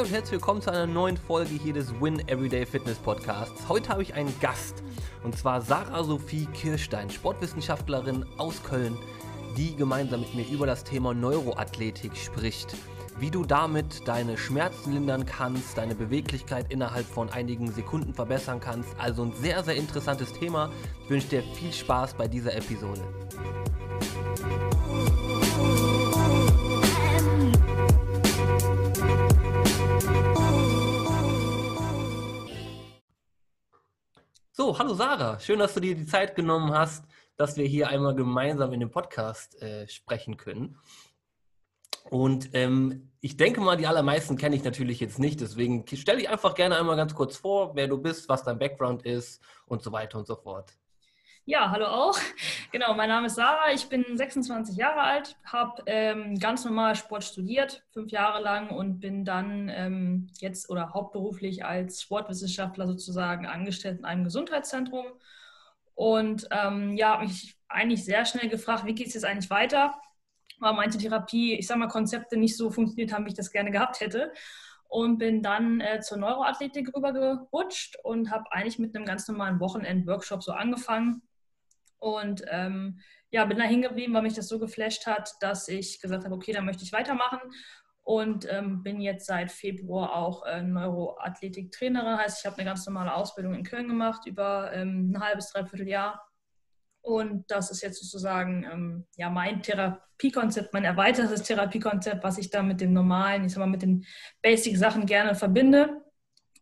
Und herzlich willkommen zu einer neuen Folge hier des Win Everyday Fitness Podcasts. Heute habe ich einen Gast und zwar Sarah Sophie Kirstein, Sportwissenschaftlerin aus Köln, die gemeinsam mit mir über das Thema Neuroathletik spricht. Wie du damit deine Schmerzen lindern kannst, deine Beweglichkeit innerhalb von einigen Sekunden verbessern kannst. Also ein sehr, sehr interessantes Thema. Ich wünsche dir viel Spaß bei dieser Episode. So, hallo Sarah, schön, dass du dir die Zeit genommen hast, dass wir hier einmal gemeinsam in dem Podcast äh, sprechen können. Und ähm, ich denke mal, die allermeisten kenne ich natürlich jetzt nicht, deswegen stelle ich einfach gerne einmal ganz kurz vor, wer du bist, was dein Background ist und so weiter und so fort. Ja, hallo auch. Genau, mein Name ist Sarah, ich bin 26 Jahre alt, habe ähm, ganz normal Sport studiert, fünf Jahre lang und bin dann ähm, jetzt oder hauptberuflich als Sportwissenschaftler sozusagen angestellt in einem Gesundheitszentrum. Und ähm, ja, habe mich eigentlich sehr schnell gefragt, wie geht es jetzt eigentlich weiter? Weil manche Therapie, ich sage mal, Konzepte nicht so funktioniert haben, wie ich das gerne gehabt hätte und bin dann äh, zur Neuroathletik rübergerutscht und habe eigentlich mit einem ganz normalen Wochenend-Workshop so angefangen und ähm, ja, bin da hingeblieben, weil mich das so geflasht hat, dass ich gesagt habe, okay, da möchte ich weitermachen. Und ähm, bin jetzt seit Februar auch äh, Neuroathletik-Trainerin. Heißt, ich habe eine ganz normale Ausbildung in Köln gemacht über ähm, ein halbes, dreiviertel Jahr. Und das ist jetzt sozusagen ähm, ja, mein Therapiekonzept, mein erweitertes Therapiekonzept, was ich da mit dem normalen, ich sag mal, mit den Basic-Sachen gerne verbinde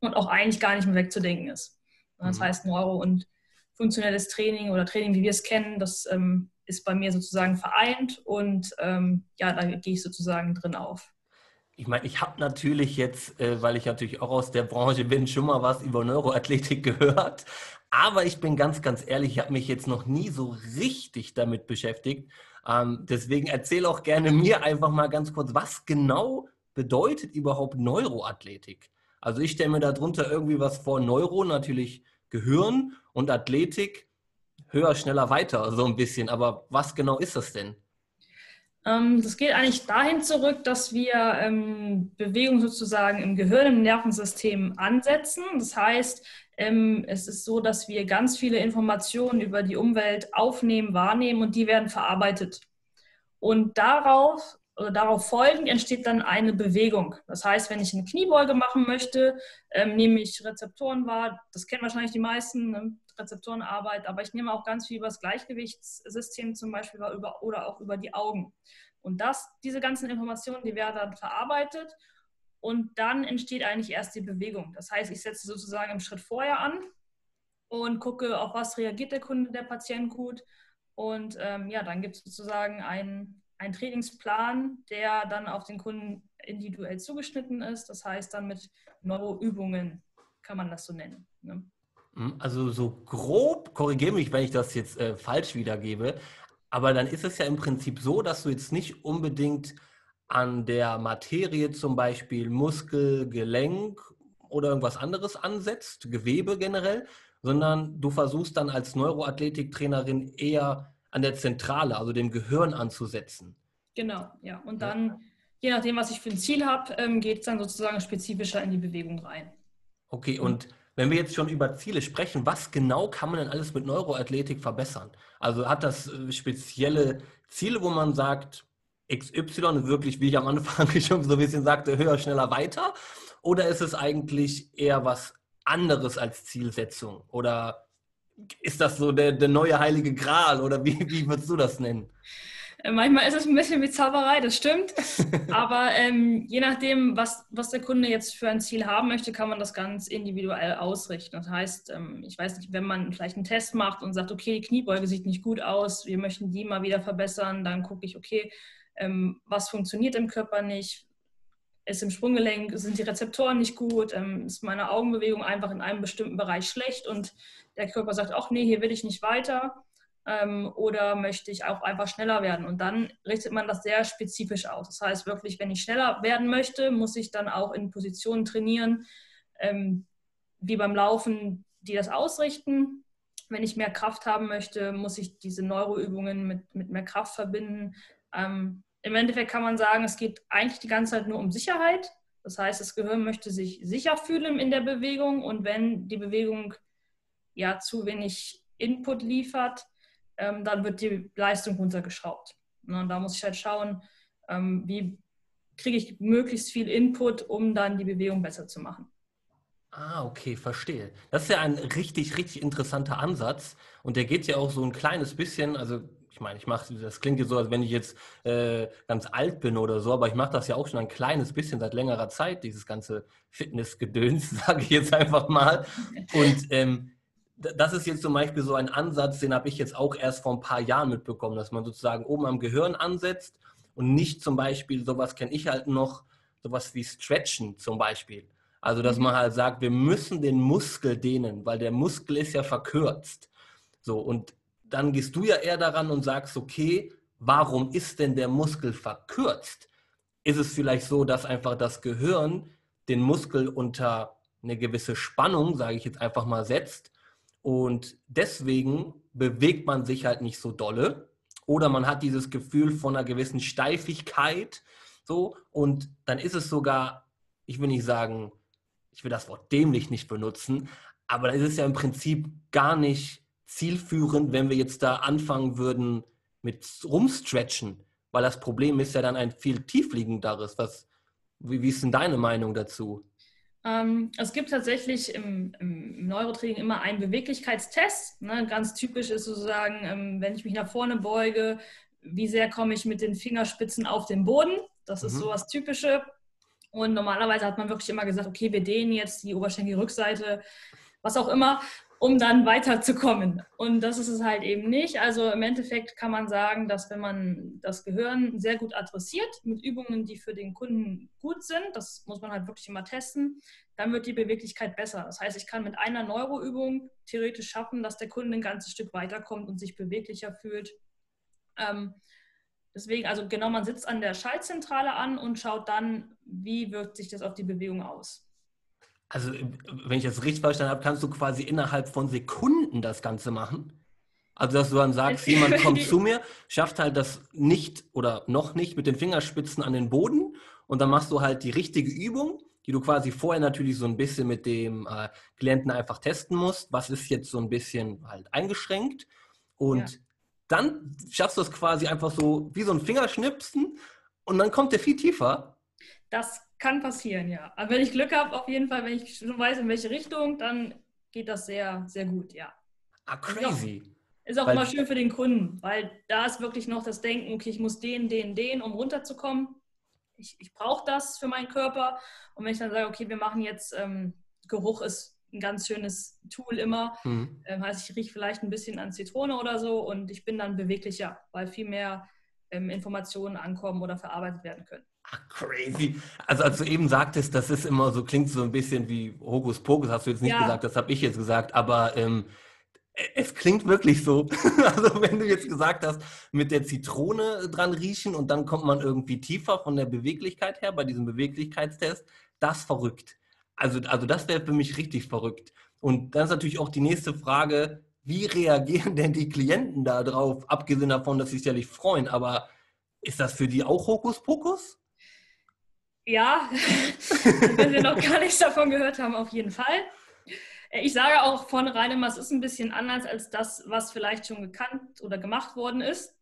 und auch eigentlich gar nicht mehr wegzudenken ist. Das mhm. heißt, Neuro- und funktionelles Training oder Training, wie wir es kennen, das ähm, ist bei mir sozusagen vereint und ähm, ja, da gehe ich sozusagen drin auf. Ich meine, ich habe natürlich jetzt, äh, weil ich natürlich auch aus der Branche bin, schon mal was über Neuroathletik gehört. Aber ich bin ganz, ganz ehrlich, ich habe mich jetzt noch nie so richtig damit beschäftigt. Ähm, deswegen erzähl auch gerne mir einfach mal ganz kurz, was genau bedeutet überhaupt Neuroathletik? Also ich stelle mir darunter irgendwie was vor. Neuro natürlich Gehirn und Athletik höher, schneller, weiter, so ein bisschen. Aber was genau ist das denn? Ähm, das geht eigentlich dahin zurück, dass wir ähm, Bewegung sozusagen im Gehirn, im Nervensystem ansetzen. Das heißt, ähm, es ist so, dass wir ganz viele Informationen über die Umwelt aufnehmen, wahrnehmen und die werden verarbeitet. Und darauf darauf folgend entsteht dann eine Bewegung. Das heißt, wenn ich eine Kniebeuge machen möchte, ähm, nehme ich Rezeptoren wahr. Das kennen wahrscheinlich die meisten, ne? Rezeptorenarbeit, aber ich nehme auch ganz viel über das Gleichgewichtssystem zum Beispiel über, oder auch über die Augen. Und das, diese ganzen Informationen, die werden dann verarbeitet und dann entsteht eigentlich erst die Bewegung. Das heißt, ich setze sozusagen im Schritt vorher an und gucke, auf was reagiert der Kunde, der Patient gut. Und ähm, ja, dann gibt es sozusagen einen ein Trainingsplan, der dann auf den Kunden individuell zugeschnitten ist. Das heißt dann mit Neuroübungen kann man das so nennen. Ne? Hm, also so grob, korrigiere mich, wenn ich das jetzt äh, falsch wiedergebe, aber dann ist es ja im Prinzip so, dass du jetzt nicht unbedingt an der Materie zum Beispiel Muskel, Gelenk oder irgendwas anderes ansetzt, Gewebe generell, sondern du versuchst dann als Neuroathletiktrainerin eher an der Zentrale, also dem Gehirn anzusetzen. Genau, ja. Und dann, ja. je nachdem, was ich für ein Ziel habe, ähm, geht es dann sozusagen spezifischer in die Bewegung rein. Okay, und wenn wir jetzt schon über Ziele sprechen, was genau kann man denn alles mit Neuroathletik verbessern? Also hat das äh, spezielle Ziele, wo man sagt, XY wirklich, wie ich am Anfang schon so ein bisschen sagte, höher, schneller, weiter? Oder ist es eigentlich eher was anderes als Zielsetzung? Oder ist das so der, der neue heilige Gral oder wie, wie würdest du das nennen? Äh, manchmal ist es ein bisschen wie Zauberei, das stimmt. Aber ähm, je nachdem, was, was der Kunde jetzt für ein Ziel haben möchte, kann man das ganz individuell ausrichten. Das heißt, ähm, ich weiß nicht, wenn man vielleicht einen Test macht und sagt, okay, die Kniebeuge sieht nicht gut aus, wir möchten die mal wieder verbessern, dann gucke ich, okay, ähm, was funktioniert im Körper nicht, ist im Sprunggelenk, sind die Rezeptoren nicht gut, ähm, ist meine Augenbewegung einfach in einem bestimmten Bereich schlecht und der Körper sagt, ach nee, hier will ich nicht weiter ähm, oder möchte ich auch einfach schneller werden. Und dann richtet man das sehr spezifisch aus. Das heißt wirklich, wenn ich schneller werden möchte, muss ich dann auch in Positionen trainieren, ähm, wie beim Laufen, die das ausrichten. Wenn ich mehr Kraft haben möchte, muss ich diese Neuroübungen mit, mit mehr Kraft verbinden. Ähm, Im Endeffekt kann man sagen, es geht eigentlich die ganze Zeit nur um Sicherheit. Das heißt, das Gehirn möchte sich sicher fühlen in der Bewegung und wenn die Bewegung ja zu wenig Input liefert, ähm, dann wird die Leistung runtergeschraubt. Und da muss ich halt schauen, ähm, wie kriege ich möglichst viel Input, um dann die Bewegung besser zu machen. Ah, okay, verstehe. Das ist ja ein richtig, richtig interessanter Ansatz. Und der geht ja auch so ein kleines bisschen, also ich meine, ich mache, das klingt jetzt so, als wenn ich jetzt äh, ganz alt bin oder so, aber ich mache das ja auch schon ein kleines bisschen seit längerer Zeit, dieses ganze Fitnessgedöns, sage ich jetzt einfach mal. Und ähm, das ist jetzt zum Beispiel so ein Ansatz, den habe ich jetzt auch erst vor ein paar Jahren mitbekommen, dass man sozusagen oben am Gehirn ansetzt und nicht zum Beispiel, sowas kenne ich halt noch, sowas wie Stretchen zum Beispiel. Also, dass man halt sagt, wir müssen den Muskel dehnen, weil der Muskel ist ja verkürzt. So, und dann gehst du ja eher daran und sagst, okay, warum ist denn der Muskel verkürzt? Ist es vielleicht so, dass einfach das Gehirn den Muskel unter eine gewisse Spannung, sage ich jetzt einfach mal, setzt? Und deswegen bewegt man sich halt nicht so dolle. Oder man hat dieses Gefühl von einer gewissen Steifigkeit so. Und dann ist es sogar, ich will nicht sagen, ich will das Wort dämlich nicht benutzen, aber dann ist es ja im Prinzip gar nicht zielführend, wenn wir jetzt da anfangen würden mit rumstretchen, weil das Problem ist ja dann ein viel tiefliegenderes. Was, wie, wie ist denn deine Meinung dazu? Ähm, es gibt tatsächlich im, im Neurotraining immer einen Beweglichkeitstest. Ne? Ganz typisch ist sozusagen, ähm, wenn ich mich nach vorne beuge, wie sehr komme ich mit den Fingerspitzen auf den Boden. Das mhm. ist so was Typische. Und normalerweise hat man wirklich immer gesagt, okay, wir dehnen jetzt die Oberschenkelrückseite, was auch immer um dann weiterzukommen. Und das ist es halt eben nicht. Also im Endeffekt kann man sagen, dass wenn man das Gehirn sehr gut adressiert mit Übungen, die für den Kunden gut sind, das muss man halt wirklich immer testen, dann wird die Beweglichkeit besser. Das heißt, ich kann mit einer Neuroübung theoretisch schaffen, dass der Kunde ein ganzes Stück weiterkommt und sich beweglicher fühlt. Ähm, deswegen, also genau, man sitzt an der Schaltzentrale an und schaut dann, wie wirkt sich das auf die Bewegung aus. Also, wenn ich das richtig verstanden habe, kannst du quasi innerhalb von Sekunden das Ganze machen. Also, dass du dann sagst, jemand kommt zu mir, schafft halt das nicht oder noch nicht mit den Fingerspitzen an den Boden und dann machst du halt die richtige Übung, die du quasi vorher natürlich so ein bisschen mit dem äh, Klienten einfach testen musst. Was ist jetzt so ein bisschen halt eingeschränkt? Und ja. dann schaffst du es quasi einfach so wie so ein Fingerschnipsen und dann kommt der viel tiefer. Das kann passieren, ja. Aber wenn ich Glück habe, auf jeden Fall, wenn ich schon weiß, in welche Richtung, dann geht das sehr, sehr gut, ja. Ah, crazy. Ist auch, ist auch immer schön für den Kunden, weil da ist wirklich noch das Denken, okay, ich muss den, den, den, um runterzukommen. Ich, ich brauche das für meinen Körper. Und wenn ich dann sage, okay, wir machen jetzt, ähm, Geruch ist ein ganz schönes Tool immer. Mhm. Ähm, heißt, ich rieche vielleicht ein bisschen an Zitrone oder so und ich bin dann beweglicher, weil viel mehr ähm, Informationen ankommen oder verarbeitet werden können. Ach, crazy. Also als du eben sagtest, das ist immer so, klingt so ein bisschen wie Hokuspokus, hast du jetzt nicht ja. gesagt, das habe ich jetzt gesagt, aber ähm, es klingt wirklich so. also wenn du jetzt gesagt hast, mit der Zitrone dran riechen und dann kommt man irgendwie tiefer von der Beweglichkeit her bei diesem Beweglichkeitstest, das verrückt. Also, also das wäre für mich richtig verrückt. Und dann ist natürlich auch die nächste Frage, wie reagieren denn die Klienten da drauf? Abgesehen davon, dass sie sich ja nicht freuen, aber ist das für die auch Hokuspokus? Ja, wenn Sie noch gar nichts davon gehört haben, auf jeden Fall. Äh, ich sage auch von reinem, es ist ein bisschen anders als das, was vielleicht schon gekannt oder gemacht worden ist.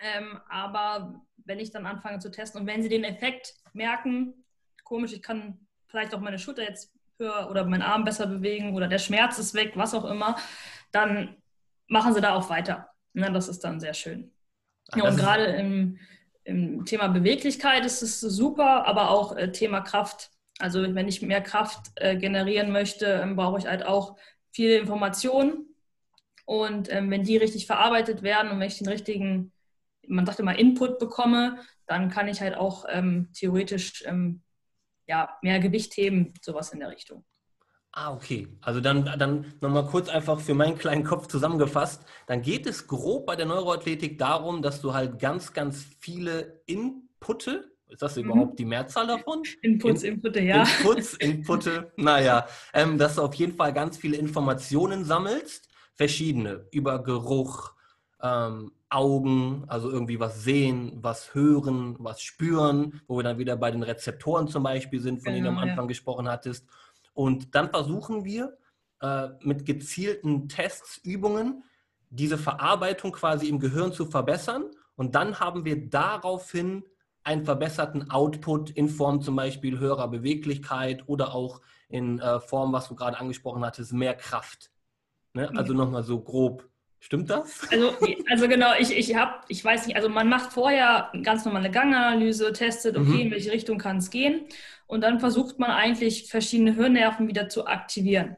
Ähm, aber wenn ich dann anfange zu testen und wenn Sie den Effekt merken, komisch, ich kann vielleicht auch meine Schulter jetzt höher oder meinen Arm besser bewegen oder der Schmerz ist weg, was auch immer, dann machen Sie da auch weiter. Ja, das ist dann sehr schön. Ja, und gerade im, im Thema Beweglichkeit ist es super, aber auch äh, Thema Kraft. Also wenn ich mehr Kraft äh, generieren möchte, ähm, brauche ich halt auch viele Informationen. Und ähm, wenn die richtig verarbeitet werden und wenn ich den richtigen, man sagt immer Input bekomme, dann kann ich halt auch ähm, theoretisch ähm, ja, mehr Gewicht heben, sowas in der Richtung. Ah, okay. Also dann, dann nochmal kurz einfach für meinen kleinen Kopf zusammengefasst. Dann geht es grob bei der Neuroathletik darum, dass du halt ganz, ganz viele Inputte, ist das mhm. überhaupt die Mehrzahl davon? Inputs, In, Inputte, ja. Inputs, Inputte, naja, ähm, dass du auf jeden Fall ganz viele Informationen sammelst, verschiedene, über Geruch, ähm, Augen, also irgendwie was sehen, was hören, was spüren, wo wir dann wieder bei den Rezeptoren zum Beispiel sind, von genau, denen du am genau, Anfang ja. gesprochen hattest. Und dann versuchen wir äh, mit gezielten Tests, Übungen, diese Verarbeitung quasi im Gehirn zu verbessern. Und dann haben wir daraufhin einen verbesserten Output in Form zum Beispiel höherer Beweglichkeit oder auch in äh, Form, was du gerade angesprochen hattest, mehr Kraft. Ne? Also nochmal so grob. Stimmt das? Also, also genau, ich, ich habe, ich weiß nicht, also man macht vorher ganz normale Ganganalyse, testet, okay, mhm. in welche Richtung kann es gehen. Und dann versucht man eigentlich verschiedene Hirnnerven wieder zu aktivieren.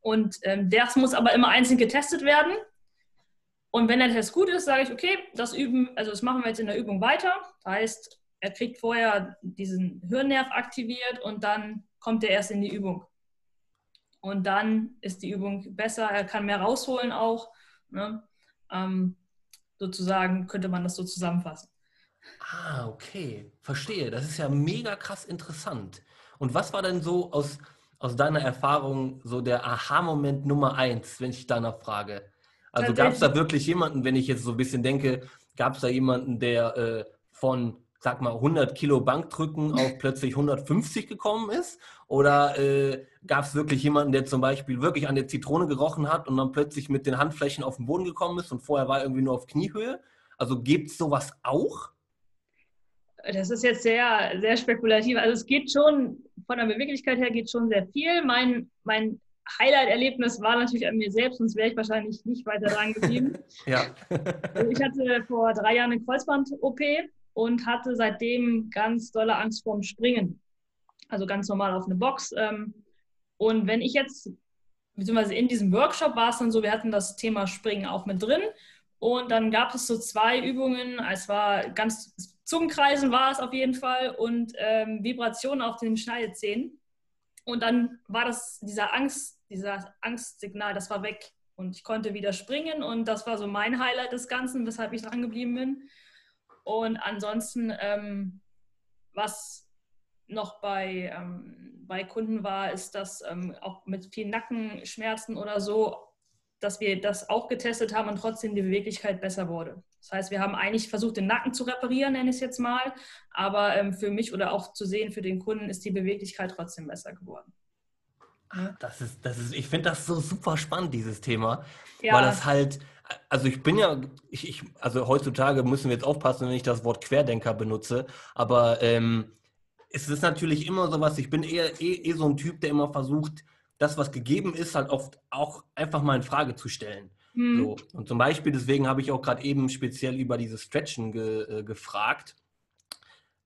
Und ähm, das muss aber immer einzeln getestet werden. Und wenn der Test gut ist, sage ich, okay, das üben, also das machen wir jetzt in der Übung weiter. Das heißt, er kriegt vorher diesen Hirnnerv aktiviert und dann kommt er erst in die Übung. Und dann ist die Übung besser, er kann mehr rausholen auch. Ne? Ähm, sozusagen könnte man das so zusammenfassen. Ah, okay. Verstehe. Das ist ja mega krass interessant. Und was war denn so aus, aus deiner Erfahrung so der Aha-Moment Nummer eins, wenn ich danach frage? Also gab es da wirklich jemanden, wenn ich jetzt so ein bisschen denke, gab es da jemanden, der äh, von, sag mal, 100 Kilo Bankdrücken auf plötzlich 150 gekommen ist? Oder äh, gab es wirklich jemanden, der zum Beispiel wirklich an der Zitrone gerochen hat und dann plötzlich mit den Handflächen auf den Boden gekommen ist und vorher war irgendwie nur auf Kniehöhe? Also gibt es sowas auch? Das ist jetzt sehr, sehr spekulativ. Also es geht schon, von der Beweglichkeit her geht schon sehr viel. Mein, mein Highlight-Erlebnis war natürlich an mir selbst, sonst wäre ich wahrscheinlich nicht weiter dran geblieben. ja. Also ich hatte vor drei Jahren eine Kreuzband-OP und hatte seitdem ganz dolle Angst vorm Springen. Also ganz normal auf eine Box. Ähm, und wenn ich jetzt, beziehungsweise in diesem Workshop war es dann so, wir hatten das Thema Springen auch mit drin. Und dann gab es so zwei Übungen. Es war ganz Zungenkreisen war es auf jeden Fall und ähm, Vibrationen auf den Schneidezähnen. Und dann war das dieser Angst, dieser Angstsignal, das war weg. Und ich konnte wieder springen und das war so mein Highlight des Ganzen, weshalb ich dran geblieben bin. Und ansonsten, ähm, was noch bei, ähm, bei Kunden war, ist, dass ähm, auch mit vielen Nackenschmerzen oder so, dass wir das auch getestet haben und trotzdem die Beweglichkeit besser wurde. Das heißt, wir haben eigentlich versucht, den Nacken zu reparieren, nenne ich es jetzt mal. Aber ähm, für mich oder auch zu sehen, für den Kunden ist die Beweglichkeit trotzdem besser geworden. Das ist, das ist, ich finde das so super spannend, dieses Thema. Ja. Weil das halt, also ich bin ja, ich, ich, also heutzutage müssen wir jetzt aufpassen, wenn ich das Wort Querdenker benutze, aber ähm, es ist natürlich immer so was, ich bin eher eh, eh so ein Typ, der immer versucht, das, was gegeben ist, halt oft auch einfach mal in Frage zu stellen. Mhm. So. Und zum Beispiel, deswegen habe ich auch gerade eben speziell über dieses Stretchen ge, äh, gefragt.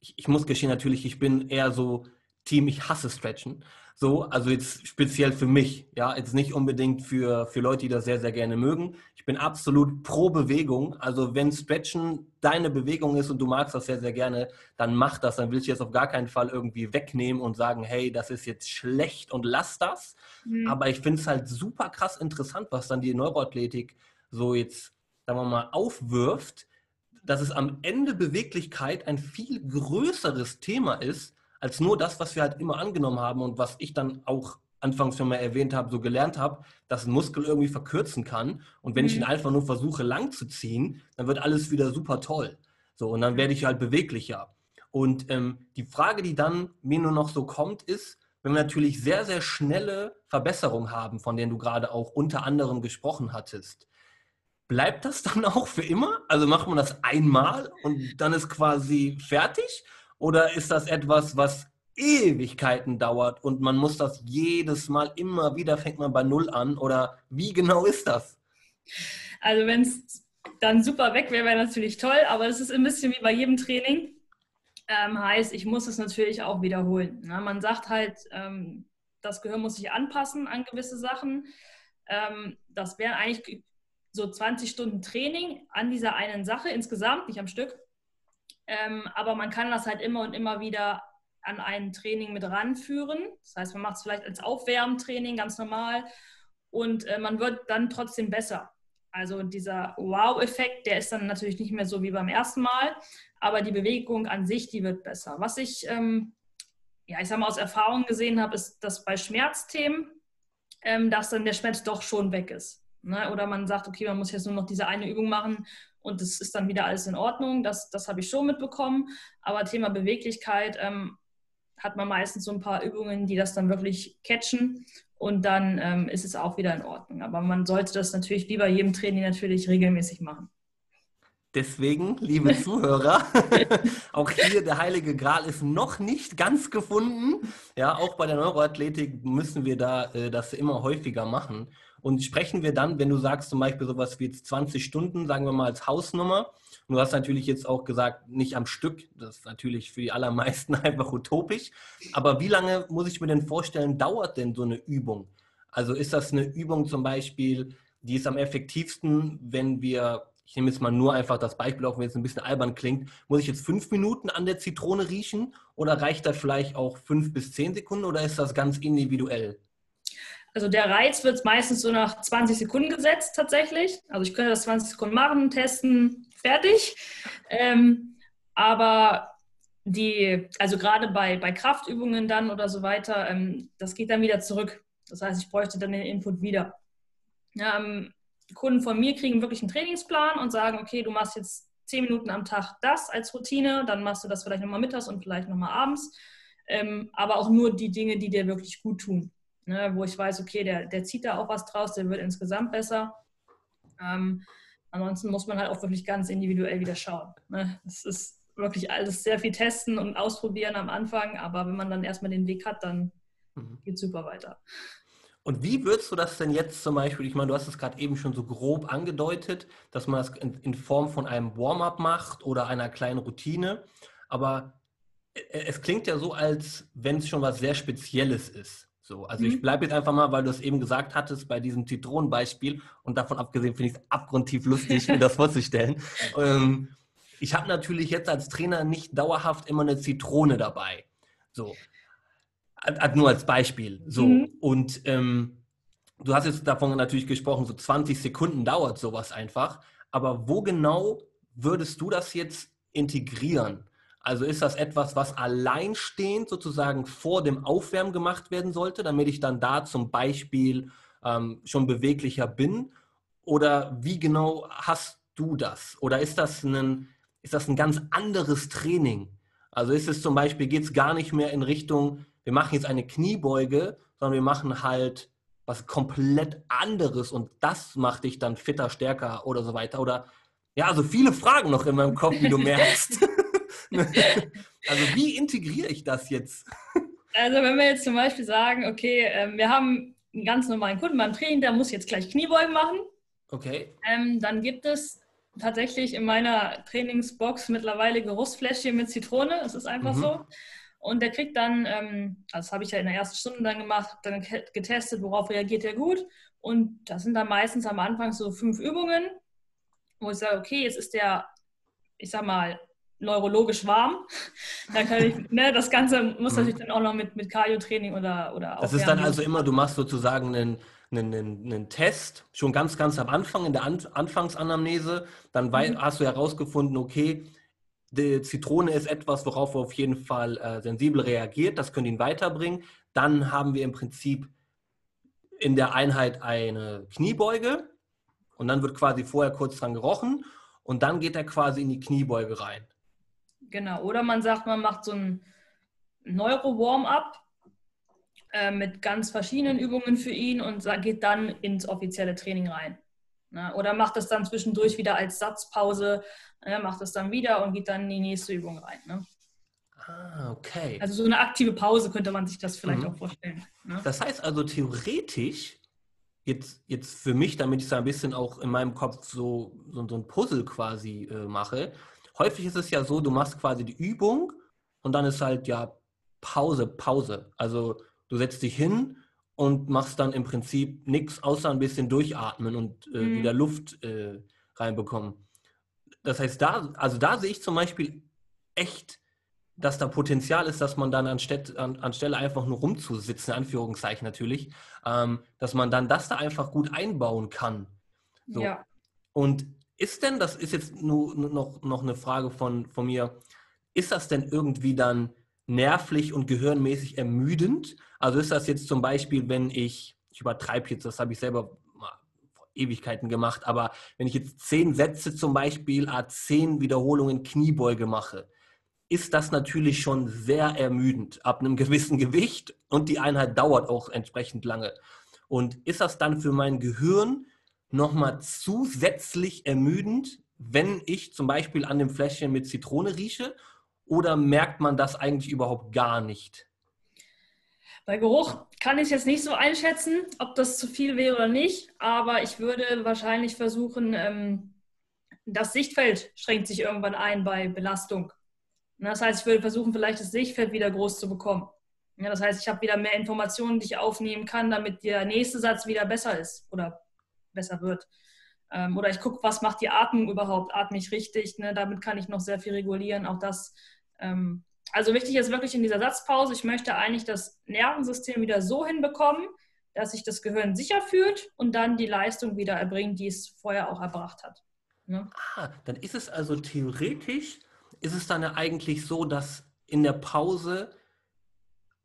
Ich, ich, muss gestehen, natürlich, ich bin eher so Team, ich hasse Stretchen. So, also jetzt speziell für mich, ja, jetzt nicht unbedingt für, für Leute, die das sehr, sehr gerne mögen. Ich bin absolut pro Bewegung. Also wenn Stretchen deine Bewegung ist und du magst das sehr, sehr gerne, dann mach das. Dann will ich jetzt auf gar keinen Fall irgendwie wegnehmen und sagen, hey, das ist jetzt schlecht und lass das. Mhm. Aber ich finde es halt super krass interessant, was dann die Neuroathletik so jetzt, sagen wir mal, aufwirft, dass es am Ende Beweglichkeit ein viel größeres Thema ist, als nur das, was wir halt immer angenommen haben und was ich dann auch anfangs schon mal erwähnt habe, so gelernt habe, dass ein Muskel irgendwie verkürzen kann. Und wenn mhm. ich ihn einfach nur versuche lang zu ziehen, dann wird alles wieder super toll. So, und dann werde ich halt beweglicher. Und ähm, die Frage, die dann mir nur noch so kommt, ist, wenn wir natürlich sehr, sehr schnelle Verbesserungen haben, von denen du gerade auch unter anderem gesprochen hattest, bleibt das dann auch für immer? Also macht man das einmal und dann ist quasi fertig? Oder ist das etwas, was Ewigkeiten dauert und man muss das jedes Mal immer wieder, fängt man bei Null an? Oder wie genau ist das? Also wenn es dann super weg wäre, wäre natürlich toll, aber es ist ein bisschen wie bei jedem Training. Ähm, heißt, ich muss es natürlich auch wiederholen. Ne? man sagt halt, ähm, das Gehirn muss sich anpassen an gewisse Sachen. Ähm, das wären eigentlich so 20 Stunden Training an dieser einen Sache insgesamt, nicht am Stück. Ähm, aber man kann das halt immer und immer wieder an ein Training mit ranführen. Das heißt, man macht es vielleicht als Aufwärmtraining ganz normal und äh, man wird dann trotzdem besser. Also dieser Wow-Effekt, der ist dann natürlich nicht mehr so wie beim ersten Mal, aber die Bewegung an sich, die wird besser. Was ich, ähm, ja, ich sag mal, aus Erfahrung gesehen habe, ist, dass bei Schmerzthemen, ähm, dass dann der Schmerz doch schon weg ist. Ne? Oder man sagt, okay, man muss jetzt nur noch diese eine Übung machen und es ist dann wieder alles in Ordnung. Das, das habe ich schon mitbekommen. Aber Thema Beweglichkeit ähm, hat man meistens so ein paar Übungen, die das dann wirklich catchen und dann ähm, ist es auch wieder in Ordnung. Aber man sollte das natürlich wie bei jedem Training natürlich regelmäßig machen. Deswegen, liebe Zuhörer, auch hier der heilige Gral ist noch nicht ganz gefunden. Ja, auch bei der Neuroathletik müssen wir da äh, das immer häufiger machen. Und sprechen wir dann, wenn du sagst zum Beispiel sowas wie jetzt 20 Stunden, sagen wir mal als Hausnummer, und du hast natürlich jetzt auch gesagt, nicht am Stück, das ist natürlich für die allermeisten einfach utopisch, aber wie lange muss ich mir denn vorstellen, dauert denn so eine Übung? Also ist das eine Übung zum Beispiel, die ist am effektivsten, wenn wir, ich nehme jetzt mal nur einfach das Beispiel, auch wenn es ein bisschen albern klingt, muss ich jetzt fünf Minuten an der Zitrone riechen oder reicht das vielleicht auch fünf bis zehn Sekunden oder ist das ganz individuell? Also der Reiz wird meistens so nach 20 Sekunden gesetzt tatsächlich. Also ich könnte das 20 Sekunden machen, testen, fertig. Ähm, aber die, also gerade bei, bei Kraftübungen dann oder so weiter, ähm, das geht dann wieder zurück. Das heißt, ich bräuchte dann den Input wieder. Ja, ähm, Kunden von mir kriegen wirklich einen Trainingsplan und sagen, okay, du machst jetzt 10 Minuten am Tag das als Routine, dann machst du das vielleicht nochmal mittags und vielleicht nochmal abends. Ähm, aber auch nur die Dinge, die dir wirklich gut tun ne, wo ich weiß, okay, der, der zieht da auch was draus, der wird insgesamt besser. Ähm, ansonsten muss man halt auch wirklich ganz individuell wieder schauen. Ne? Das ist wirklich alles sehr viel testen und ausprobieren am Anfang, aber wenn man dann erstmal den Weg hat, dann mhm. geht es super weiter. Und wie würdest du das denn jetzt zum Beispiel, ich meine, du hast es gerade eben schon so grob angedeutet, dass man das in, in Form von einem Warm-up macht oder einer kleinen Routine, aber äh, es klingt ja so, als wenn es schon was sehr Spezielles ist. So, also mhm. ich bleibe jetzt einfach mal, weil du es eben gesagt hattest, bei diesem Zitronenbeispiel und davon abgesehen finde ich es abgrundtief lustig, mir das vorzustellen. Ähm, ich habe natürlich jetzt als Trainer nicht dauerhaft immer eine Zitrone dabei. So, nur als Beispiel. So, mhm. und ähm, du hast jetzt davon natürlich gesprochen, so 20 Sekunden dauert sowas einfach. Aber wo genau würdest du das jetzt integrieren? Also ist das etwas, was alleinstehend sozusagen vor dem Aufwärmen gemacht werden sollte, damit ich dann da zum Beispiel ähm, schon beweglicher bin? Oder wie genau hast du das? Oder ist das ein, ist das ein ganz anderes Training? Also ist es zum Beispiel, geht es gar nicht mehr in Richtung, wir machen jetzt eine Kniebeuge, sondern wir machen halt was komplett anderes und das macht dich dann fitter, stärker oder so weiter. Oder ja, also viele Fragen noch in meinem Kopf, wie du merkst. also wie integriere ich das jetzt? Also wenn wir jetzt zum Beispiel sagen, okay, ähm, wir haben einen ganz normalen Kunden beim Training, der muss jetzt gleich Kniebeugen machen. Okay. Ähm, dann gibt es tatsächlich in meiner Trainingsbox mittlerweile Geruchsfläschchen mit Zitrone. Es ist einfach mhm. so. Und der kriegt dann, ähm, also das habe ich ja in der ersten Stunde dann gemacht, dann getestet, worauf reagiert er gut. Und das sind dann meistens am Anfang so fünf Übungen, wo ich sage, okay, jetzt ist der, ich sag mal, neurologisch warm. Da kann ich, ne, das Ganze muss natürlich dann auch noch mit, mit Cardio-Training oder, oder Das ist dann also immer, du machst sozusagen einen, einen, einen, Test, schon ganz, ganz am Anfang, in der An Anfangsanamnese. Dann mhm. hast du herausgefunden, okay, die Zitrone ist etwas, worauf er auf jeden Fall äh, sensibel reagiert. Das könnte ihn weiterbringen. Dann haben wir im Prinzip in der Einheit eine Kniebeuge und dann wird quasi vorher kurz dran gerochen und dann geht er quasi in die Kniebeuge rein. Genau. Oder man sagt, man macht so ein Neuro-Warm-up äh, mit ganz verschiedenen Übungen für ihn und geht dann ins offizielle Training rein. Ne? Oder macht das dann zwischendurch wieder als Satzpause, ne? macht das dann wieder und geht dann in die nächste Übung rein. Ne? Ah, okay. Also so eine aktive Pause könnte man sich das vielleicht mhm. auch vorstellen. Ne? Das heißt also theoretisch, jetzt, jetzt für mich, damit ich es ein bisschen auch in meinem Kopf so, so, so ein Puzzle quasi äh, mache, häufig ist es ja so, du machst quasi die Übung und dann ist halt ja Pause, Pause. Also du setzt dich hin und machst dann im Prinzip nichts außer ein bisschen durchatmen und äh, mhm. wieder Luft äh, reinbekommen. Das heißt, da, also da sehe ich zum Beispiel echt, dass da Potenzial ist, dass man dann anstatt, an, anstelle einfach nur rumzusitzen, in Anführungszeichen natürlich, ähm, dass man dann das da einfach gut einbauen kann. So. Ja. Und ist denn, das ist jetzt nur noch, noch eine Frage von, von mir, ist das denn irgendwie dann nervlich und gehirnmäßig ermüdend? Also ist das jetzt zum Beispiel, wenn ich, ich übertreibe jetzt, das habe ich selber Ewigkeiten gemacht, aber wenn ich jetzt zehn Sätze zum Beispiel, A10 Wiederholungen Kniebeuge mache, ist das natürlich schon sehr ermüdend ab einem gewissen Gewicht und die Einheit dauert auch entsprechend lange. Und ist das dann für mein Gehirn nochmal zusätzlich ermüdend, wenn ich zum Beispiel an dem Fläschchen mit Zitrone rieche? Oder merkt man das eigentlich überhaupt gar nicht? Bei Geruch kann ich jetzt nicht so einschätzen, ob das zu viel wäre oder nicht, aber ich würde wahrscheinlich versuchen, ähm, das Sichtfeld schränkt sich irgendwann ein bei Belastung. Das heißt, ich würde versuchen, vielleicht das Sichtfeld wieder groß zu bekommen. Das heißt, ich habe wieder mehr Informationen, die ich aufnehmen kann, damit der nächste Satz wieder besser ist oder besser wird. Ähm, oder ich gucke, was macht die Atmung überhaupt? Atme ich richtig? Ne? Damit kann ich noch sehr viel regulieren. Auch das. Ähm, also wichtig ist wirklich in dieser Satzpause, ich möchte eigentlich das Nervensystem wieder so hinbekommen, dass sich das Gehirn sicher fühlt und dann die Leistung wieder erbringt, die es vorher auch erbracht hat. Ne? Ah, dann ist es also theoretisch ist es dann ja eigentlich so, dass in der Pause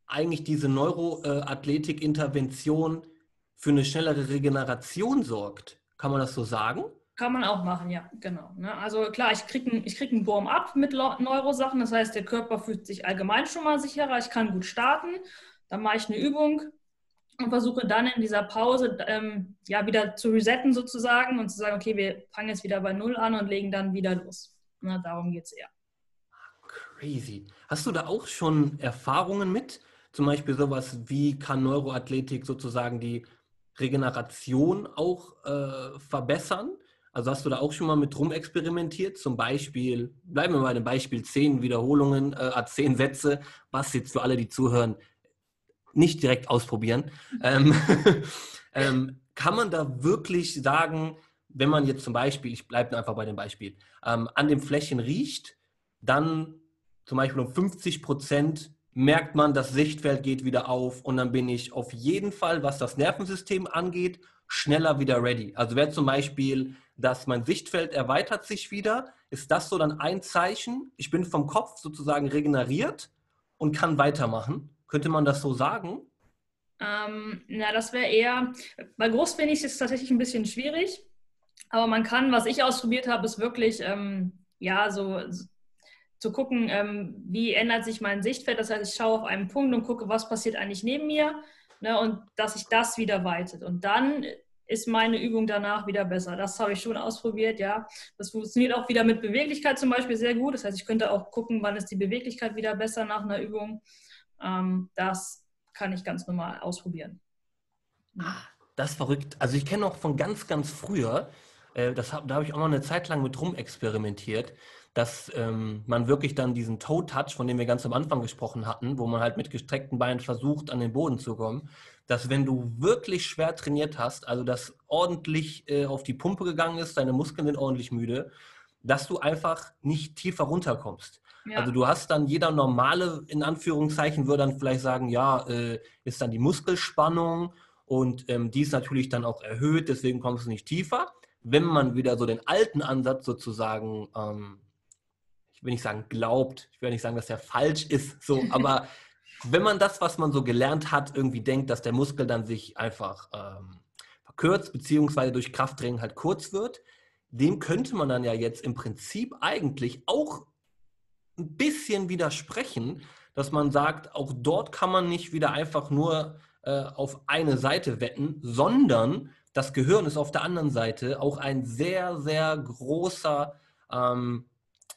eigentlich diese Neuroathletik-Intervention für eine schnellere Regeneration sorgt. Kann man das so sagen? Kann man auch machen, ja, genau. Ne? Also klar, ich kriege einen krieg einen Wurm ab mit Neurosachen, das heißt, der Körper fühlt sich allgemein schon mal sicherer, ich kann gut starten, dann mache ich eine Übung und versuche dann in dieser Pause ähm, ja wieder zu resetten sozusagen und zu sagen, okay, wir fangen jetzt wieder bei Null an und legen dann wieder los. Na, darum geht es eher. Crazy. Hast du da auch schon Erfahrungen mit? Zum Beispiel sowas wie kann Neuroathletik sozusagen die Regeneration auch äh, verbessern? Also hast du da auch schon mal mit rumexperimentiert? Zum Beispiel, bleiben wir bei dem Beispiel 10 Wiederholungen, äh, 10 Sätze, was jetzt für alle, die zuhören, nicht direkt ausprobieren. Ähm, ähm, kann man da wirklich sagen, wenn man jetzt zum Beispiel, ich bleibe einfach bei dem Beispiel, ähm, an dem Flächen riecht, dann zum Beispiel um 50 Prozent merkt man, das Sichtfeld geht wieder auf und dann bin ich auf jeden Fall, was das Nervensystem angeht, schneller wieder ready. Also wäre zum Beispiel, dass mein Sichtfeld erweitert sich wieder, ist das so dann ein Zeichen, ich bin vom Kopf sozusagen regeneriert und kann weitermachen. Könnte man das so sagen? Ähm, na, das wäre eher, bei groß finde ich es tatsächlich ein bisschen schwierig, aber man kann, was ich ausprobiert habe, ist wirklich, ähm, ja, so zu gucken, ähm, wie ändert sich mein Sichtfeld. Das heißt, ich schaue auf einen Punkt und gucke, was passiert eigentlich neben mir ne, und dass sich das wieder weitet. Und dann ist meine Übung danach wieder besser. Das habe ich schon ausprobiert, ja. Das funktioniert auch wieder mit Beweglichkeit zum Beispiel sehr gut. Das heißt, ich könnte auch gucken, wann ist die Beweglichkeit wieder besser nach einer Übung. Ähm, das kann ich ganz normal ausprobieren. Ah, das ist verrückt. Also ich kenne auch von ganz, ganz früher, äh, das, da habe ich auch noch eine Zeit lang mit rum experimentiert dass ähm, man wirklich dann diesen Toe-Touch, von dem wir ganz am Anfang gesprochen hatten, wo man halt mit gestreckten Beinen versucht, an den Boden zu kommen, dass wenn du wirklich schwer trainiert hast, also das ordentlich äh, auf die Pumpe gegangen ist, deine Muskeln sind ordentlich müde, dass du einfach nicht tiefer runterkommst. Ja. Also du hast dann, jeder normale, in Anführungszeichen, würde dann vielleicht sagen, ja, äh, ist dann die Muskelspannung und ähm, die ist natürlich dann auch erhöht, deswegen kommst du nicht tiefer. Wenn man wieder so den alten Ansatz sozusagen ähm, ich will nicht sagen glaubt, ich will nicht sagen, dass er falsch ist, so, aber wenn man das, was man so gelernt hat, irgendwie denkt, dass der Muskel dann sich einfach ähm, verkürzt, beziehungsweise durch Krafttraining halt kurz wird, dem könnte man dann ja jetzt im Prinzip eigentlich auch ein bisschen widersprechen, dass man sagt, auch dort kann man nicht wieder einfach nur äh, auf eine Seite wetten, sondern das Gehirn ist auf der anderen Seite auch ein sehr, sehr großer ähm,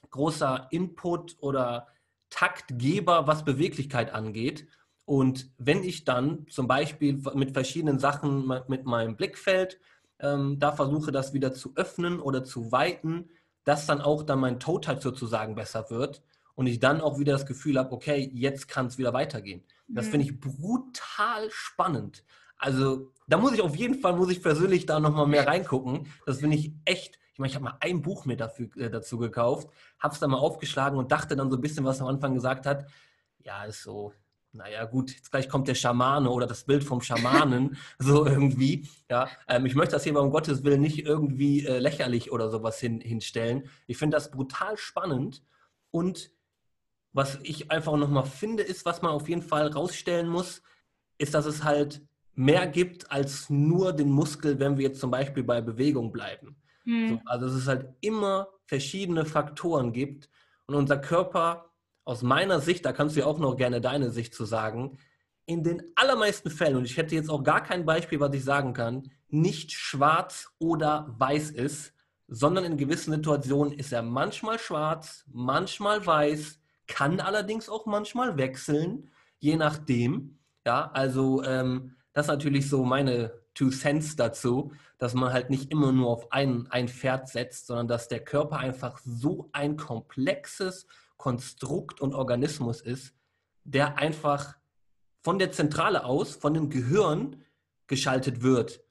großer Input oder Taktgeber, was Beweglichkeit angeht. Und wenn ich dann zum Beispiel mit verschiedenen Sachen mit meinem Blickfeld ähm, da versuche, das wieder zu öffnen oder zu weiten, dass dann auch dann mein Toe-Touch sozusagen besser wird und ich dann auch wieder das Gefühl habe, okay, jetzt kann es wieder weitergehen. Das mhm. finde ich brutal spannend. Also da muss ich auf jeden Fall, muss ich persönlich da nochmal mehr reingucken. Das finde ich echt ich habe mal ein Buch mir dafür, äh, dazu gekauft, habe es dann mal aufgeschlagen und dachte dann so ein bisschen, was am Anfang gesagt hat. Ja, ist so, naja, gut, jetzt gleich kommt der Schamane oder das Bild vom Schamanen, so irgendwie. Ja, ähm, ich möchte das hier mal um Gottes Willen nicht irgendwie äh, lächerlich oder sowas hin, hinstellen. Ich finde das brutal spannend und was ich einfach nochmal finde, ist, was man auf jeden Fall rausstellen muss, ist, dass es halt mehr gibt als nur den Muskel, wenn wir jetzt zum Beispiel bei Bewegung bleiben. Mhm. So, also dass es halt immer verschiedene Faktoren gibt und unser Körper aus meiner Sicht, da kannst du ja auch noch gerne deine Sicht zu sagen, in den allermeisten Fällen, und ich hätte jetzt auch gar kein Beispiel, was ich sagen kann, nicht schwarz oder weiß ist, sondern in gewissen Situationen ist er manchmal schwarz, manchmal weiß, kann allerdings auch manchmal wechseln, je nachdem. Ja, also ähm, das ist natürlich so meine Two Cents dazu, dass man halt nicht immer nur auf ein, ein Pferd setzt, sondern dass der Körper einfach so ein komplexes Konstrukt und Organismus ist, der einfach von der Zentrale aus, von dem Gehirn geschaltet wird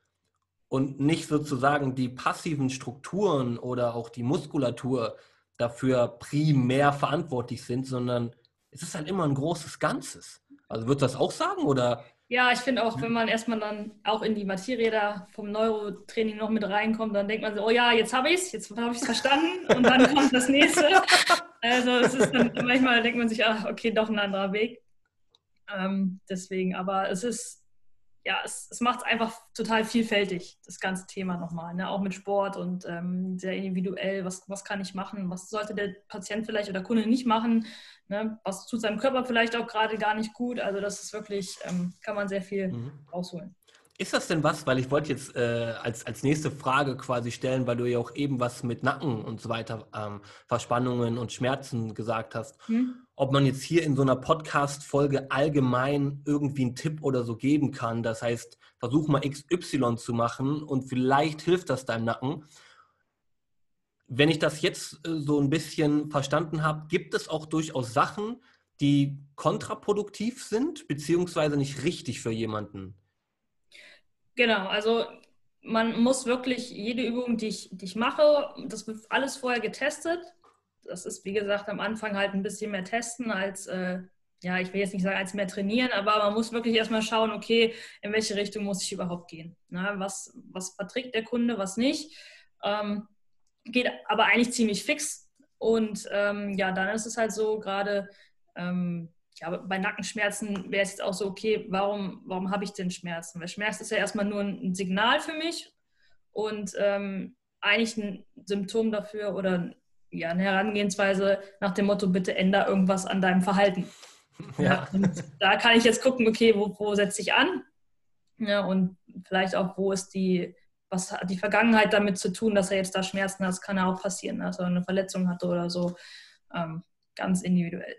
und nicht sozusagen die passiven Strukturen oder auch die Muskulatur dafür primär verantwortlich sind, sondern es ist halt immer ein großes Ganzes. Also du das auch sagen oder? Ja, ich finde auch, wenn man erstmal dann auch in die Materie da vom Neurotraining noch mit reinkommt, dann denkt man so, oh ja, jetzt habe ich es, jetzt habe ich es verstanden und dann kommt das nächste. Also es ist dann, manchmal denkt man sich, ach, okay, doch ein anderer Weg. Ähm, deswegen, aber es ist ja, es, es macht es einfach total vielfältig, das ganze Thema nochmal. Ne? Auch mit Sport und ähm, sehr individuell. Was, was kann ich machen? Was sollte der Patient vielleicht oder Kunde nicht machen? Ne? Was tut seinem Körper vielleicht auch gerade gar nicht gut? Also, das ist wirklich, ähm, kann man sehr viel mhm. rausholen. Ist das denn was, weil ich wollte jetzt äh, als, als nächste Frage quasi stellen, weil du ja auch eben was mit Nacken und so weiter, ähm, Verspannungen und Schmerzen gesagt hast, hm? Ob man jetzt hier in so einer Podcast-Folge allgemein irgendwie einen Tipp oder so geben kann. Das heißt, versuch mal XY zu machen und vielleicht hilft das deinem Nacken. Wenn ich das jetzt äh, so ein bisschen verstanden habe, gibt es auch durchaus Sachen, die kontraproduktiv sind, beziehungsweise nicht richtig für jemanden. Genau, also man muss wirklich jede Übung, die ich, die ich mache, das wird alles vorher getestet. Das ist, wie gesagt, am Anfang halt ein bisschen mehr testen als, äh, ja, ich will jetzt nicht sagen, als mehr trainieren, aber man muss wirklich erstmal schauen, okay, in welche Richtung muss ich überhaupt gehen? Na, was, was verträgt der Kunde, was nicht? Ähm, geht aber eigentlich ziemlich fix. Und ähm, ja, dann ist es halt so, gerade ähm, ja, bei Nackenschmerzen wäre es jetzt auch so, okay, warum, warum habe ich denn Schmerzen? Weil Schmerz ist ja erstmal nur ein Signal für mich und ähm, eigentlich ein Symptom dafür oder ja, eine Herangehensweise nach dem Motto, bitte änder irgendwas an deinem Verhalten. Ja. Und da kann ich jetzt gucken, okay, wo, wo setze ich an? Ja, und vielleicht auch, wo ist die, was hat die Vergangenheit damit zu tun, dass er jetzt da Schmerzen hat? Das kann ja auch passieren, dass er eine Verletzung hatte oder so. Ähm, ganz individuell.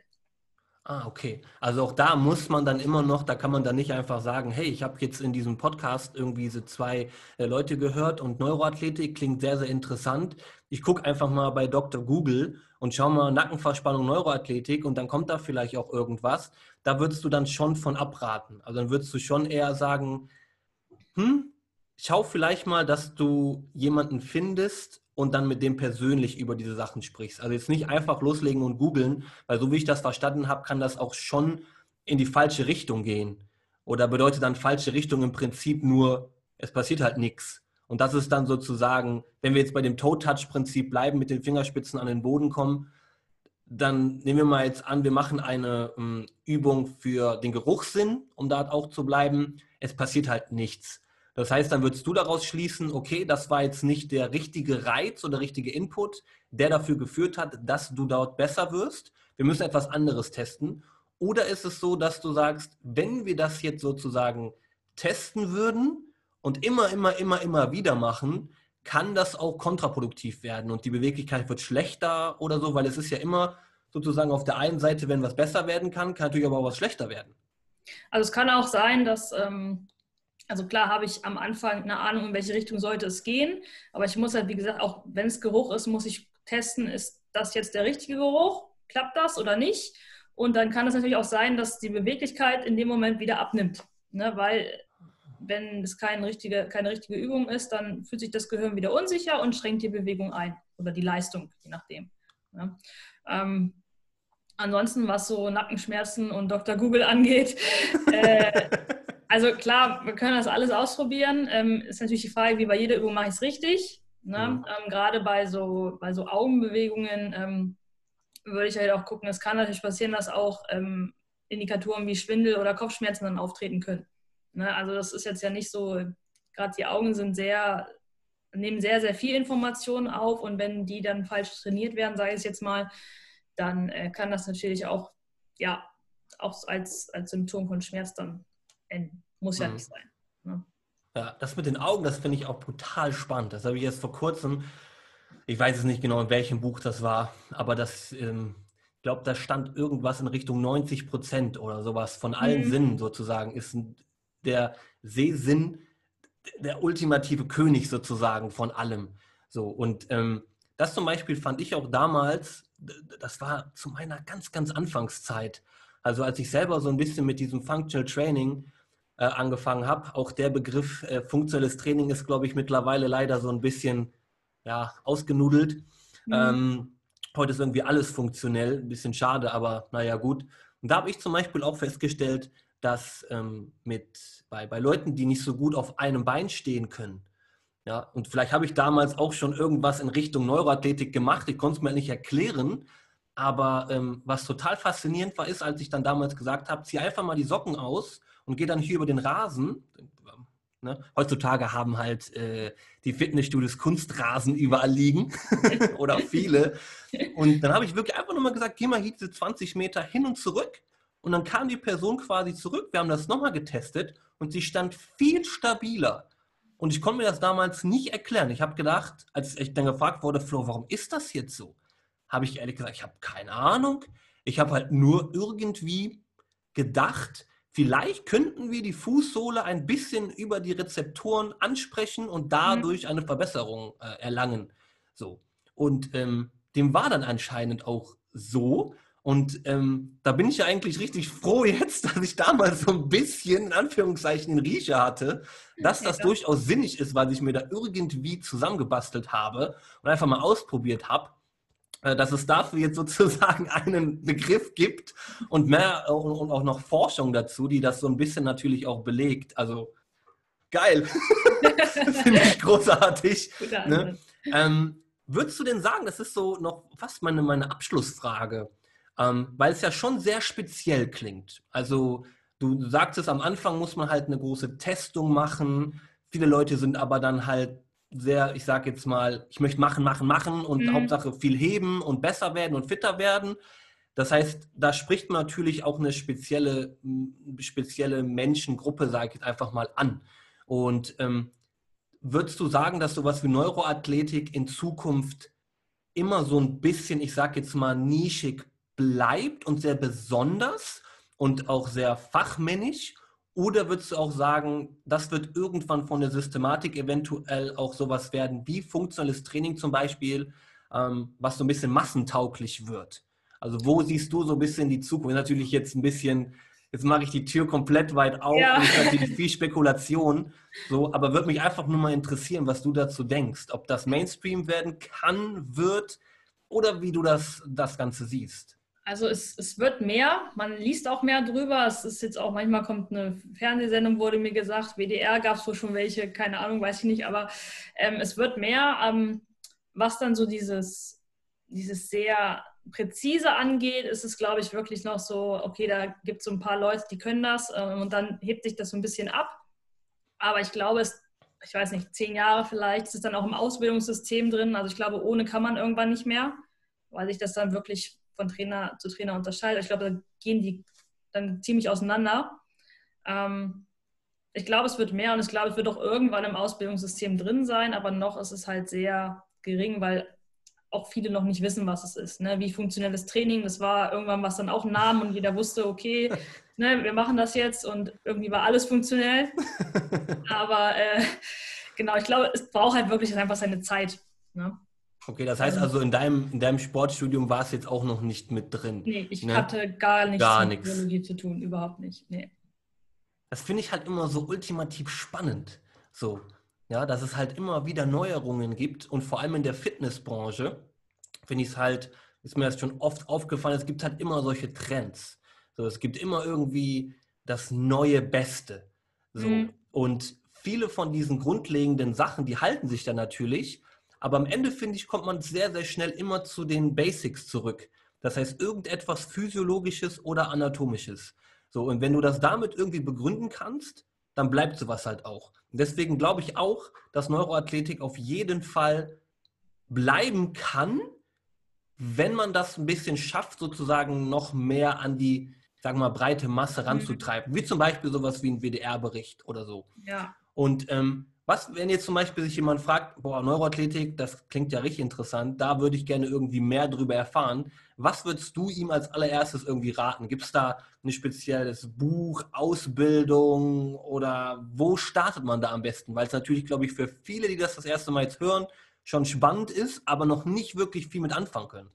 Ah, okay. Also auch da muss man dann immer noch, da kann man dann nicht einfach sagen, hey, ich habe jetzt in diesem Podcast irgendwie diese zwei äh, Leute gehört und Neuroathletik klingt sehr, sehr interessant. Ich gucke einfach mal bei Dr. Google und schau mal Nackenverspannung, Neuroathletik und dann kommt da vielleicht auch irgendwas. Da würdest du dann schon von abraten. Also dann würdest du schon eher sagen, hm, schau vielleicht mal, dass du jemanden findest, und dann mit dem persönlich über diese Sachen sprichst. Also jetzt nicht einfach loslegen und googeln, weil so wie ich das verstanden habe, kann das auch schon in die falsche Richtung gehen. Oder bedeutet dann falsche Richtung im Prinzip nur, es passiert halt nichts. Und das ist dann sozusagen, wenn wir jetzt bei dem Toe-Touch-Prinzip bleiben, mit den Fingerspitzen an den Boden kommen, dann nehmen wir mal jetzt an, wir machen eine ähm, Übung für den Geruchssinn, um da auch zu bleiben. Es passiert halt nichts. Das heißt, dann würdest du daraus schließen, okay, das war jetzt nicht der richtige Reiz oder richtige Input, der dafür geführt hat, dass du dort besser wirst. Wir müssen etwas anderes testen. Oder ist es so, dass du sagst, wenn wir das jetzt sozusagen testen würden und immer, immer, immer, immer wieder machen, kann das auch kontraproduktiv werden und die Beweglichkeit wird schlechter oder so, weil es ist ja immer sozusagen auf der einen Seite, wenn was besser werden kann, kann natürlich aber auch was schlechter werden. Also es kann auch sein, dass ähm, also klar habe ich am Anfang eine Ahnung, in welche Richtung sollte es gehen, aber ich muss halt, wie gesagt, auch wenn es Geruch ist, muss ich testen, ist das jetzt der richtige Geruch? Klappt das oder nicht? Und dann kann es natürlich auch sein, dass die Beweglichkeit in dem Moment wieder abnimmt, ne? weil wenn es keine richtige, keine richtige Übung ist, dann fühlt sich das Gehirn wieder unsicher und schränkt die Bewegung ein oder die Leistung, je nachdem. Ne? Ähm, ansonsten, was so Nackenschmerzen und Dr. Google angeht, äh, also klar, wir können das alles ausprobieren. Ähm, ist natürlich die Frage, wie bei jeder Übung mache ich es richtig. Ne? Mhm. Ähm, gerade bei so, bei so Augenbewegungen ähm, würde ich halt auch gucken, es kann natürlich passieren, dass auch ähm, Indikatoren wie Schwindel oder Kopfschmerzen dann auftreten können. Ne? Also das ist jetzt ja nicht so, gerade die Augen sind sehr, nehmen sehr, sehr viel Informationen auf und wenn die dann falsch trainiert werden, sage ich es jetzt mal, dann äh, kann das natürlich auch, ja, auch als, als Symptom von Schmerz dann enden. Muss ja mhm. nicht sein. Ne? Ja, das mit den Augen, das finde ich auch brutal spannend. Das habe ich jetzt vor kurzem, ich weiß es nicht genau, in welchem Buch das war, aber das, ähm, ich glaube, da stand irgendwas in Richtung 90 Prozent oder sowas von allen mhm. Sinnen sozusagen, ist der Sehsinn der ultimative König sozusagen von allem. So, und ähm, das zum Beispiel fand ich auch damals, das war zu meiner ganz, ganz Anfangszeit. Also als ich selber so ein bisschen mit diesem Functional Training äh, angefangen habe, auch der Begriff äh, funktionelles Training ist, glaube ich, mittlerweile leider so ein bisschen ja, ausgenudelt. Mhm. Ähm, heute ist irgendwie alles funktionell, ein bisschen schade, aber naja, gut. Und da habe ich zum Beispiel auch festgestellt, dass ähm, mit, bei, bei Leuten, die nicht so gut auf einem Bein stehen können, ja, und vielleicht habe ich damals auch schon irgendwas in Richtung Neuroathletik gemacht, ich konnte es mir nicht erklären, aber ähm, was total faszinierend war, ist, als ich dann damals gesagt habe, zieh einfach mal die Socken aus und geh dann hier über den Rasen. Ne? Heutzutage haben halt äh, die Fitnessstudios Kunstrasen überall liegen oder viele. Und dann habe ich wirklich einfach nochmal gesagt, geh mal hier diese 20 Meter hin und zurück und dann kam die Person quasi zurück. Wir haben das nochmal getestet und sie stand viel stabiler. Und ich konnte mir das damals nicht erklären. Ich habe gedacht, als ich dann gefragt wurde, Flo, warum ist das jetzt so? Habe ich ehrlich gesagt, ich habe keine Ahnung. Ich habe halt nur irgendwie gedacht, vielleicht könnten wir die Fußsohle ein bisschen über die Rezeptoren ansprechen und dadurch eine Verbesserung äh, erlangen. So. Und ähm, dem war dann anscheinend auch so. Und ähm, da bin ich ja eigentlich richtig froh jetzt, dass ich damals so ein bisschen, in Anführungszeichen, den Riecher hatte, dass das durchaus sinnig ist, weil ich mir da irgendwie zusammengebastelt habe und einfach mal ausprobiert habe, dass es dafür jetzt sozusagen einen Begriff gibt und mehr äh, und, auch noch Forschung dazu, die das so ein bisschen natürlich auch belegt. Also geil. Finde ich großartig. Ne? Ähm, würdest du denn sagen, das ist so noch fast meine, meine Abschlussfrage, ähm, weil es ja schon sehr speziell klingt. Also du sagst es, am Anfang muss man halt eine große Testung machen. Viele Leute sind aber dann halt sehr, ich sage jetzt mal, ich möchte machen, machen, machen und mhm. Hauptsache viel heben und besser werden und fitter werden. Das heißt, da spricht man natürlich auch eine spezielle, spezielle Menschengruppe, sage ich jetzt einfach mal, an. Und ähm, würdest du sagen, dass sowas wie Neuroathletik in Zukunft immer so ein bisschen, ich sage jetzt mal, nischig bleibt und sehr besonders und auch sehr fachmännisch? Oder würdest du auch sagen, das wird irgendwann von der Systematik eventuell auch sowas werden wie funktionales Training zum Beispiel, ähm, was so ein bisschen massentauglich wird? Also wo siehst du so ein bisschen die Zukunft? Natürlich jetzt ein bisschen, jetzt mache ich die Tür komplett weit auf ja. und ist natürlich viel Spekulation. So, aber würde mich einfach nur mal interessieren, was du dazu denkst. Ob das Mainstream werden kann, wird oder wie du das, das Ganze siehst. Also es, es wird mehr, man liest auch mehr drüber. Es ist jetzt auch, manchmal kommt eine Fernsehsendung, wurde mir gesagt, WDR gab es wohl schon welche, keine Ahnung, weiß ich nicht, aber ähm, es wird mehr, ähm, was dann so dieses, dieses sehr präzise angeht, ist es, glaube ich, wirklich noch so, okay, da gibt es so ein paar Leute, die können das ähm, und dann hebt sich das so ein bisschen ab. Aber ich glaube, es, ich weiß nicht, zehn Jahre vielleicht, ist es dann auch im Ausbildungssystem drin. Also ich glaube, ohne kann man irgendwann nicht mehr, weil sich das dann wirklich von Trainer zu Trainer unterscheidet. Ich glaube, da gehen die dann ziemlich auseinander. Ähm, ich glaube, es wird mehr und ich glaube, es wird auch irgendwann im Ausbildungssystem drin sein, aber noch ist es halt sehr gering, weil auch viele noch nicht wissen, was es ist. Ne? Wie funktionelles Training, das war irgendwann was dann auch ein Name und jeder wusste, okay, ne, wir machen das jetzt und irgendwie war alles funktionell. Aber äh, genau, ich glaube, es braucht halt wirklich einfach seine Zeit. Ne? Okay, das heißt also, in deinem, in deinem Sportstudium war es jetzt auch noch nicht mit drin. Nee, ich ne? hatte gar nichts gar mit Biologie zu tun, überhaupt nicht. Nee. Das finde ich halt immer so ultimativ spannend. So, ja, dass es halt immer wieder Neuerungen gibt und vor allem in der Fitnessbranche finde ich es halt, ist mir das schon oft aufgefallen, es gibt halt immer solche Trends. So, es gibt immer irgendwie das neue Beste. So, mhm. und viele von diesen grundlegenden Sachen, die halten sich dann natürlich, aber am Ende, finde ich, kommt man sehr, sehr schnell immer zu den Basics zurück. Das heißt, irgendetwas Physiologisches oder Anatomisches. So, und wenn du das damit irgendwie begründen kannst, dann bleibt sowas halt auch. Und deswegen glaube ich auch, dass Neuroathletik auf jeden Fall bleiben kann, wenn man das ein bisschen schafft, sozusagen noch mehr an die, sagen wir mal, breite Masse mhm. ranzutreiben. Wie zum Beispiel sowas wie ein WDR-Bericht oder so. Ja. Und ähm, was, wenn jetzt zum Beispiel sich jemand fragt, boah, Neuroathletik, das klingt ja richtig interessant, da würde ich gerne irgendwie mehr darüber erfahren. Was würdest du ihm als allererstes irgendwie raten? Gibt es da ein spezielles Buch, Ausbildung oder wo startet man da am besten? Weil es natürlich, glaube ich, für viele, die das das erste Mal jetzt hören, schon spannend ist, aber noch nicht wirklich viel mit anfangen können.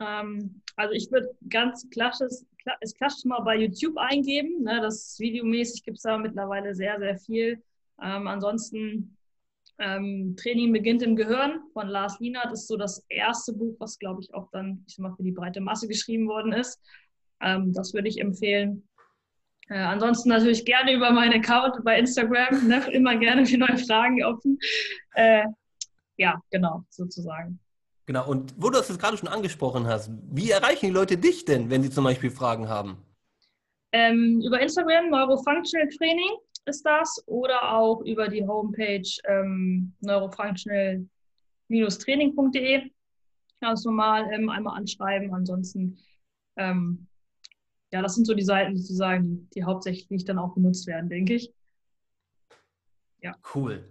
Ähm, also ich würde ganz klassisch, klassisch mal bei YouTube eingeben. Ne? Das videomäßig gibt es da mittlerweile sehr, sehr viel. Ähm, ansonsten ähm, Training beginnt im Gehirn von Lars Lienert ist so das erste Buch, was glaube ich auch dann, ich sag mal, für die breite Masse geschrieben worden ist. Ähm, das würde ich empfehlen. Äh, ansonsten natürlich gerne über meinen Account bei Instagram, ne? immer gerne für neue Fragen offen. Äh, ja, genau, sozusagen. Genau, und wo du das jetzt gerade schon angesprochen hast, wie erreichen die Leute dich denn, wenn sie zum Beispiel Fragen haben? Ähm, über Instagram, Neurofunctional Training ist das oder auch über die Homepage ähm, neurofunctional-training.de. Ganz normal ähm, einmal anschreiben. Ansonsten, ähm, ja, das sind so die Seiten sozusagen, die, hauptsächlich dann auch benutzt werden, denke ich. Ja. Cool.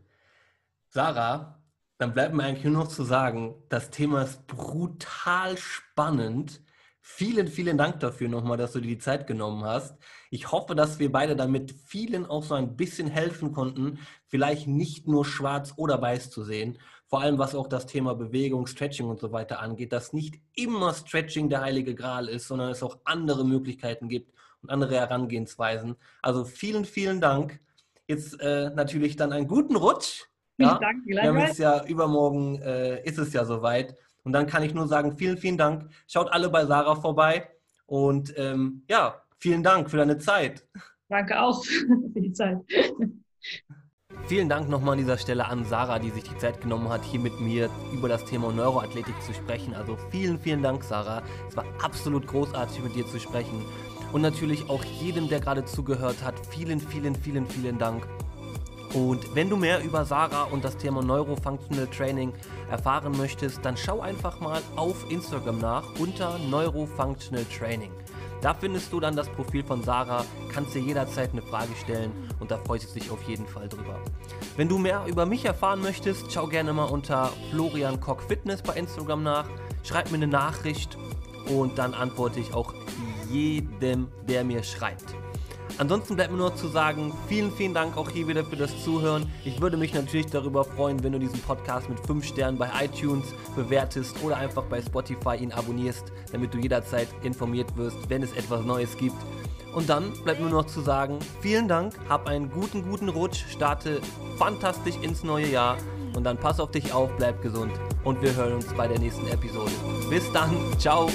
Sarah, dann bleibt mir eigentlich nur noch zu sagen, das Thema ist brutal spannend. Vielen, vielen Dank dafür nochmal, dass du dir die Zeit genommen hast. Ich hoffe, dass wir beide damit vielen auch so ein bisschen helfen konnten, vielleicht nicht nur schwarz oder weiß zu sehen, vor allem was auch das Thema Bewegung, Stretching und so weiter angeht, dass nicht immer Stretching der heilige Gral ist, sondern es auch andere Möglichkeiten gibt und andere Herangehensweisen. Also vielen, vielen Dank. Jetzt äh, natürlich dann einen guten Rutsch. Ja, danke, wir haben jetzt ja übermorgen äh, ist es ja soweit. Und dann kann ich nur sagen, vielen, vielen Dank. Schaut alle bei Sarah vorbei. Und ähm, ja, vielen Dank für deine Zeit. Danke auch für die Zeit. Vielen Dank nochmal an dieser Stelle an Sarah, die sich die Zeit genommen hat, hier mit mir über das Thema Neuroathletik zu sprechen. Also vielen, vielen Dank, Sarah. Es war absolut großartig, mit dir zu sprechen. Und natürlich auch jedem, der gerade zugehört hat, vielen, vielen, vielen, vielen Dank. Und wenn du mehr über Sarah und das Thema Neurofunctional Training erfahren möchtest, dann schau einfach mal auf Instagram nach unter Neurofunctional Training. Da findest du dann das Profil von Sarah, kannst dir jederzeit eine Frage stellen und da freut sie sich auf jeden Fall drüber. Wenn du mehr über mich erfahren möchtest, schau gerne mal unter Florian Koch Fitness bei Instagram nach, schreib mir eine Nachricht und dann antworte ich auch jedem, der mir schreibt. Ansonsten bleibt mir nur zu sagen, vielen, vielen Dank auch hier wieder für das Zuhören. Ich würde mich natürlich darüber freuen, wenn du diesen Podcast mit 5 Sternen bei iTunes bewertest oder einfach bei Spotify ihn abonnierst, damit du jederzeit informiert wirst, wenn es etwas Neues gibt. Und dann bleibt mir nur noch zu sagen, vielen Dank, hab einen guten, guten Rutsch, starte fantastisch ins neue Jahr und dann pass auf dich auf, bleib gesund und wir hören uns bei der nächsten Episode. Bis dann, ciao!